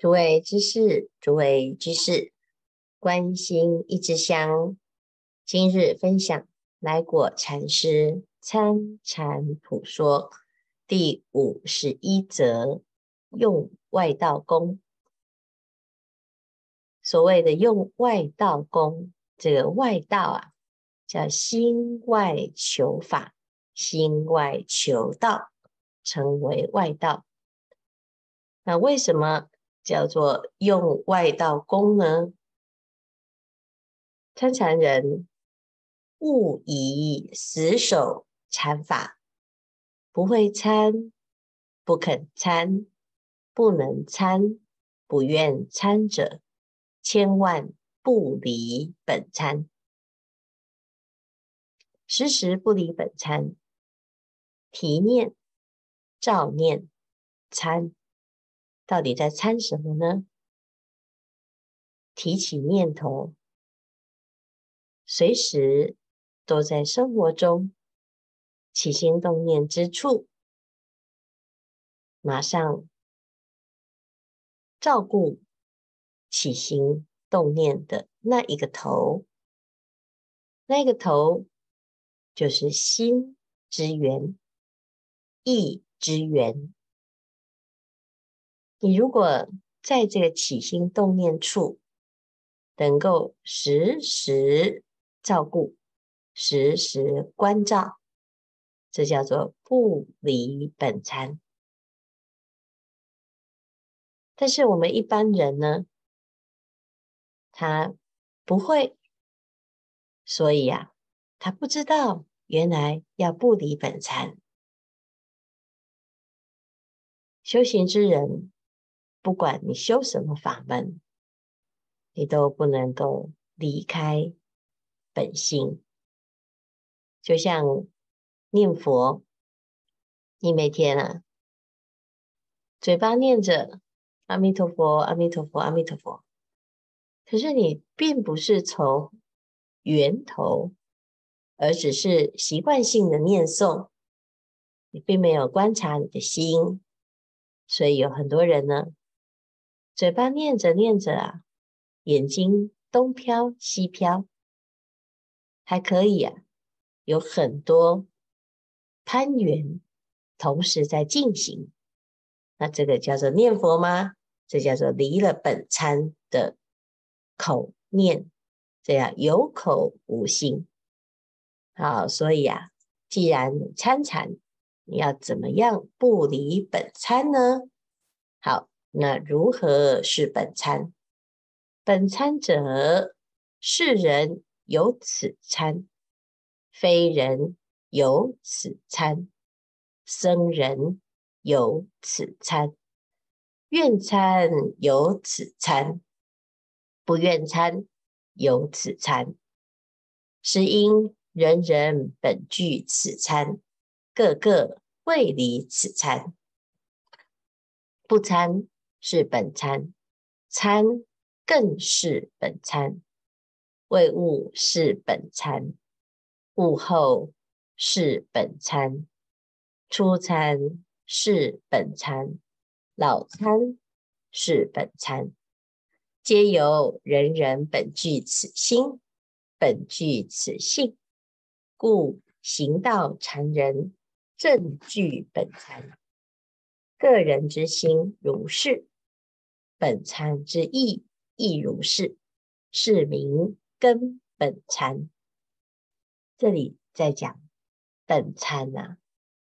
诸位居士，诸位居士，关心一支香，今日分享来果禅师参禅普说第五十一则，用外道功。所谓的用外道功，这个外道啊，叫心外求法，心外求道，称为外道。那为什么？叫做用外道功呢？参禅人勿以死守禅法，不会参，不肯参，不能参，不愿参者，千万不离本参，时时不离本参，提念、照念、参。到底在参什么呢？提起念头，随时都在生活中起心动念之处，马上照顾起心动念的那一个头，那个头就是心之源，意之源。你如果在这个起心动念处，能够时时照顾、时时关照，这叫做不离本参。但是我们一般人呢，他不会，所以呀、啊，他不知道原来要不离本参。修行之人。不管你修什么法门，你都不能够离开本心。就像念佛，你每天啊，嘴巴念着阿弥陀佛，阿弥陀佛，阿弥陀佛，可是你并不是从源头，而只是习惯性的念诵，你并没有观察你的心，所以有很多人呢。嘴巴念着念着啊，眼睛东飘西飘，还可以啊，有很多攀缘同时在进行。那这个叫做念佛吗？这叫做离了本参的口念，这样有口无心。好，所以啊，既然参禅，你要怎么样不离本参呢？好。那如何是本参？本参者，是人有此参，非人有此参，僧人有此参，愿参有此参，不愿参有此参。是因人人本具此参，个个未离此参，不参。是本参，参更是本参，未悟是本参，物后是本参，初参是本参，老参是本参，皆由人人本具此心，本具此性，故行道禅人正具本参，个人之心如是。本参之意亦如是，是名根本参。这里在讲本参啊，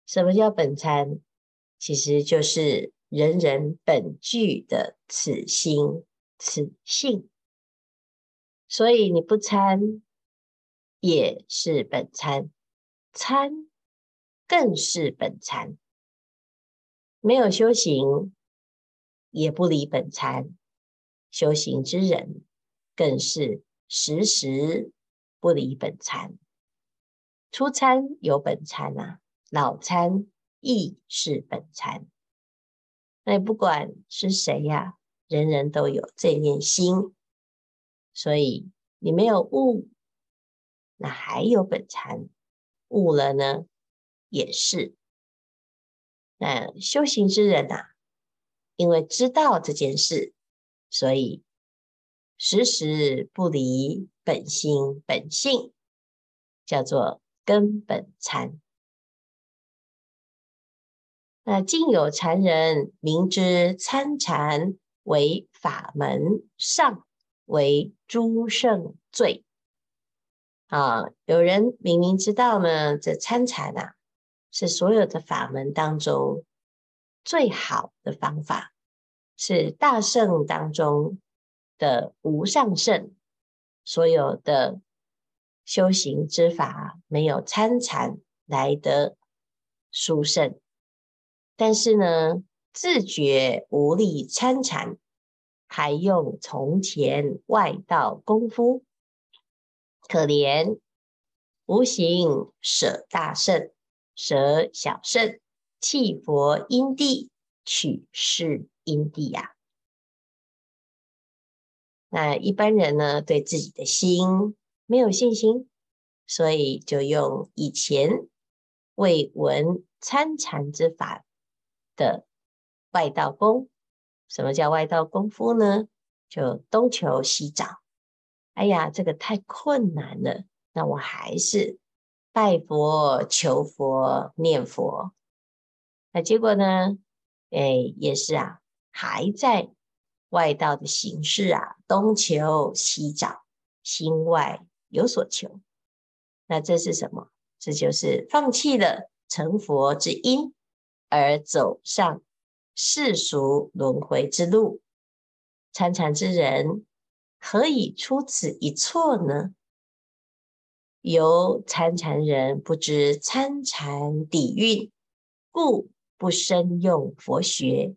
什么叫本参？其实就是人人本具的此心此性。所以你不参也是本参，参更是本参。没有修行。也不离本参，修行之人更是时时不离本参。初参有本参啊，老参亦是本参。那不管是谁呀、人人都有这念心，所以你没有悟，那还有本参；悟了呢，也是。那修行之人呐、啊。因为知道这件事，所以时时不离本心本性，叫做根本禅。那竟有禅人明知参禅为法门上，为诸圣最。啊，有人明明知道呢，这参禅啊，是所有的法门当中最好的方法，是大圣当中的无上圣，所有的修行之法没有参禅来得殊胜，但是呢，自觉无力参禅，还用从前外道功夫。可怜无形舍大圣，舍小圣，弃佛因地，取世因地呀、那一般人呢，对自己的心没有信心，所以就用以前未闻参禅之法的外道功。什么叫外道功夫呢？就东求西找。哎呀，这个太困难了，那我还是拜佛、求佛、念佛。那结果呢？哎，也是啊，还在外道的形式啊，东求西找，心外有所求。那这是什么？这就是放弃了成佛之因，而走上世俗轮回之路。参禅之人。何以出此一错呢？由参禅人不知参禅底蕴，故不深用佛学，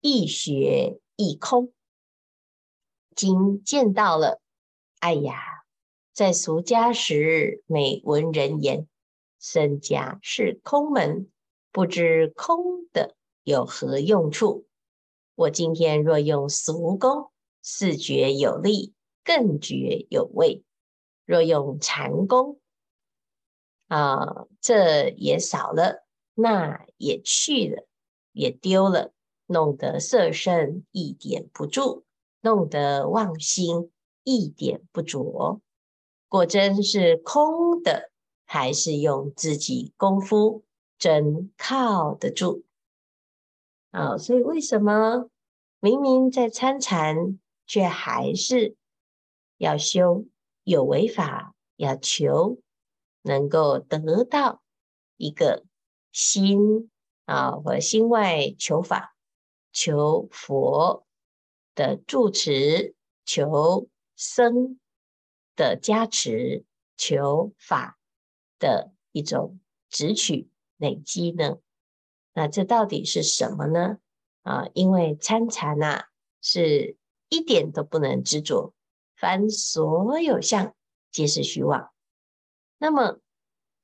亦学亦空。今见到了，哎呀，在俗家时每闻人言，身家是空门，不知空的有何用处。我今天若用俗功。四觉有力，更觉有味。若用禅功，啊，这也少了，那也去了，也丢了，弄得色身一点不住，弄得妄心一点不着。果真是空的，还是用自己功夫真靠得住？啊，所以为什么明明在参禅？却还是要修有为法，要求能够得到一个心啊，或心外求法，求佛的住持，求僧的加持，求法的一种直取累积呢？那这到底是什么呢？啊，因为参禅呐是。一点都不能执着，凡所有相皆是虚妄。那么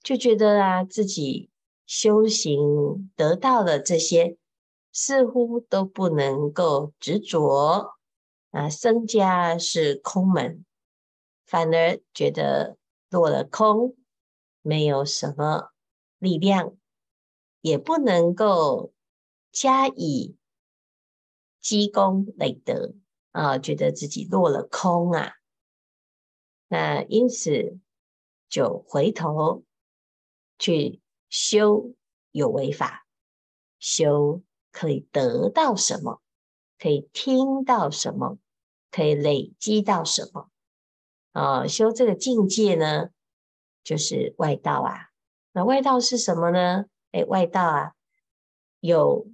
就觉得啊，自己修行得到的这些，似乎都不能够执着啊。身家是空门，反而觉得落了空，没有什么力量，也不能够加以积功累德。啊，觉得自己落了空啊，那因此就回头去修有为法，修可以得到什么，可以听到什么，可以累积到什么啊？修这个境界呢，就是外道啊。那外道是什么呢？哎，外道啊，有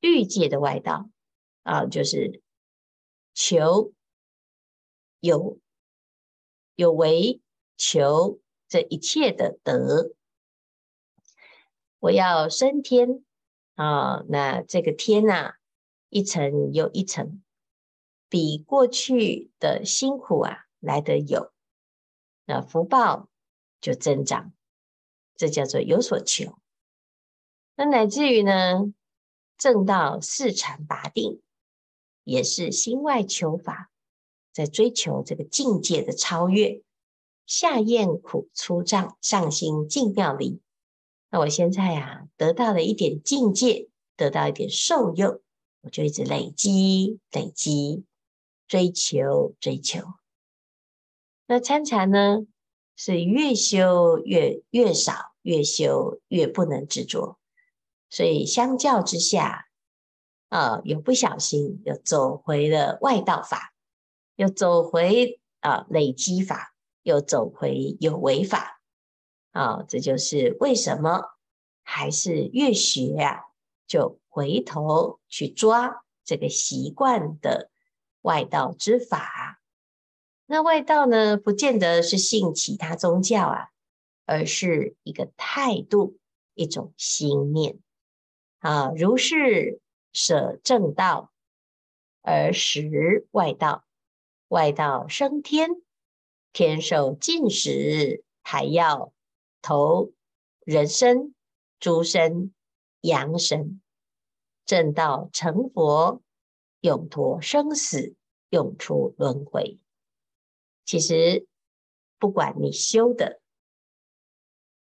欲界的外道。啊，就是求有有为，求这一切的德。我要升天啊，那这个天啊，一层又一层，比过去的辛苦啊来得有，那福报就增长，这叫做有所求。那乃至于呢，证到四禅八定。也是心外求法，在追求这个境界的超越。下咽苦粗胀，上心净妙离。那我现在啊，得到了一点境界，得到一点受用，我就一直累积、累积、追求、追求。那参禅呢，是越修越越少，越修越不能执着。所以相较之下，啊，有不小心又走回了外道法，又走回啊累积法，又走回有为法。啊，这就是为什么还是越学呀、啊，就回头去抓这个习惯的外道之法。那外道呢，不见得是信其他宗教啊，而是一个态度，一种心念。啊，如是舍正道而实外道，外道升天，天寿尽时，还要投人身、猪身、羊身，正道成佛，永脱生死，永出轮回。其实，不管你修的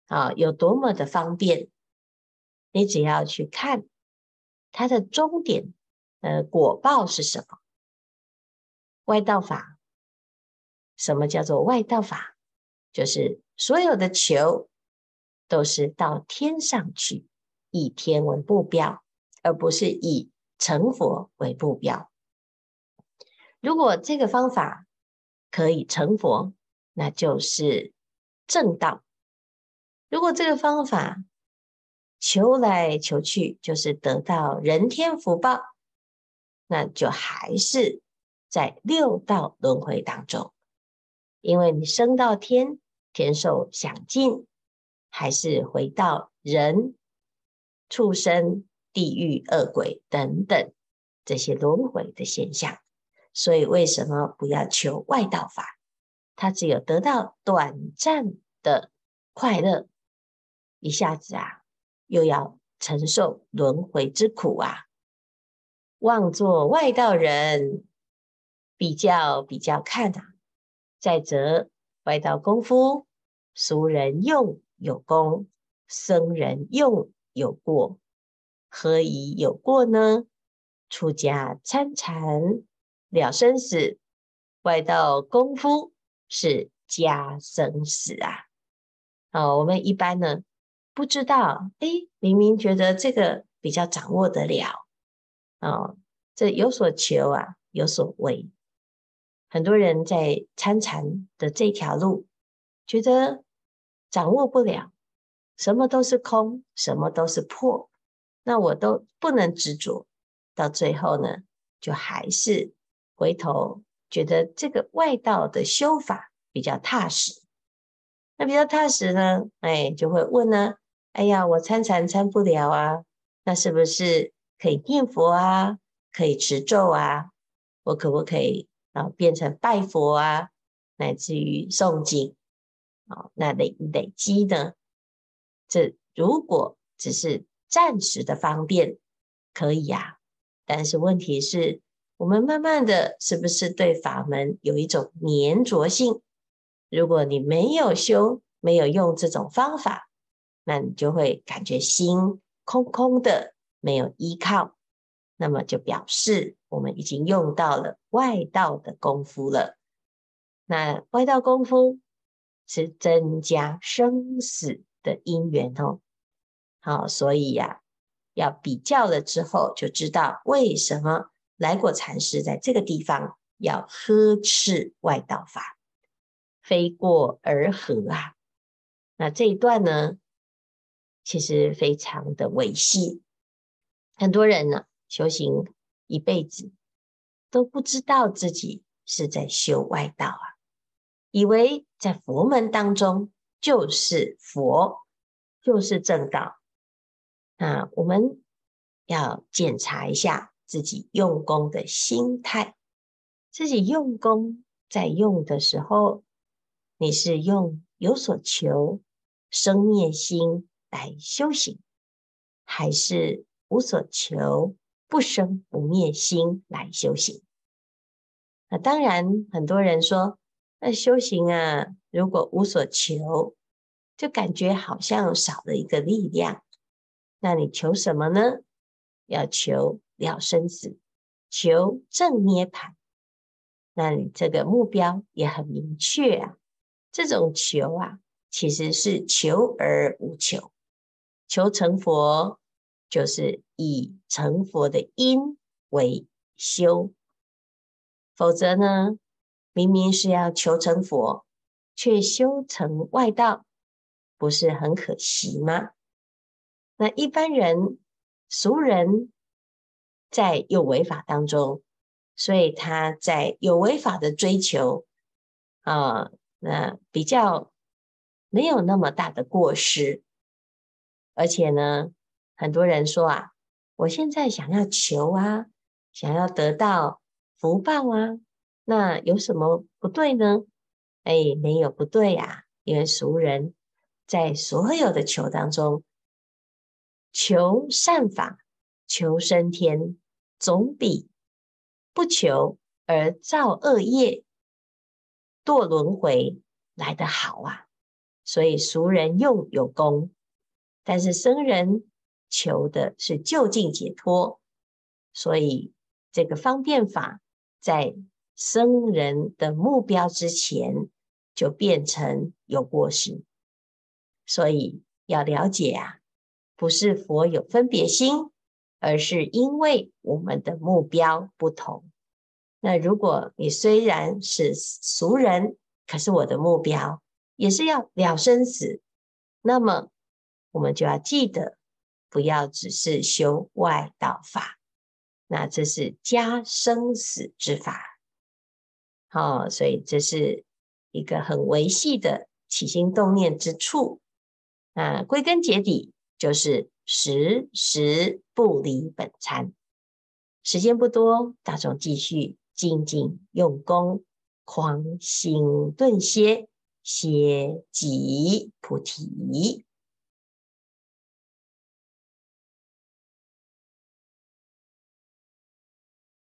啊有多么的方便。你只要去看它的终点，呃，果报是什么？外道法，什么叫做外道法？就是所有的求都是到天上去，以天为目标，而不是以成佛为目标。如果这个方法可以成佛，那就是正道；如果这个方法，求来求去，就是得到人天福报，那就还是在六道轮回当中。因为你升到天，天寿享尽，还是回到人、畜生、地狱、恶鬼等等这些轮回的现象。所以，为什么不要求外道法？他只有得到短暂的快乐，一下子啊。又要承受轮回之苦啊！妄作外道人，比较比较看啊！再者，外道功夫，俗人用有功，僧人用有过，何以有过呢？出家参禅了生死，外道功夫是加生死啊！哦，我们一般呢？不知道，哎，明明觉得这个比较掌握得了，哦，这有所求啊，有所为。很多人在参禅的这条路，觉得掌握不了，什么都是空，什么都是破，那我都不能执着。到最后呢，就还是回头觉得这个外道的修法比较踏实。那比较踏实呢，哎，就会问呢。哎呀，我参禅参不了啊，那是不是可以念佛啊？可以持咒啊？我可不可以啊变成拜佛啊？乃至于诵经啊？那累累积呢？这如果只是暂时的方便，可以呀。但是问题是，我们慢慢的是不是对法门有一种粘着性？如果你没有修，没有用这种方法。那你就会感觉心空空的，没有依靠，那么就表示我们已经用到了外道的功夫了。那外道功夫是增加生死的因缘哦。好，所以呀、要比较了之后，就知道为什么来果禅师在这个地方要呵斥外道法，非过而合啊？那这一段呢？其实非常的维系，很多人呢修行一辈子都不知道自己是在修外道啊，以为在佛门当中就是佛，就是正道。那我们要检查一下自己用功的心态，自己用功在用的时候，你是用有所求、生灭心。来修行，还是无所求、不生不灭心来修行？那当然，很多人说，那修行啊，如果无所求，就感觉好像少了一个力量。那你求什么呢？要求了生死，求证涅槃。那你这个目标也很明确啊。这种求啊，其实是求而无求。求成佛，就是以成佛的因为修。否则呢，明明是要求成佛，却修成外道，不是很可惜吗？那一般人、俗人，在有为法当中，所以他在有为法的追求啊，那比较没有那么大的过失。而且呢，很多人说啊，我现在想要求啊，想要得到。福报啊，那有什么不对呢？哎，没有不对呀、啊，因为俗人在所有的求当中，求善法、求升天，总比不求而造恶业、堕轮回来得好啊。所以俗人用有功，但是僧人求的是就近解脱，所以这个方便法。在生人的目标之前，就变成有过失，所以要了解啊，不是佛有分别心，而是因为我们的目标不同。那如果你虽然是俗人，可是我的目标也是要了生死，那么我们就要记得，不要只是修外道法。那这是加生死之法，哦，所以这是一个很维系的起心动念之处。那归根结底就是时时不离本参。时间不多，大众继续精进用功，狂心顿歇，歇即菩提。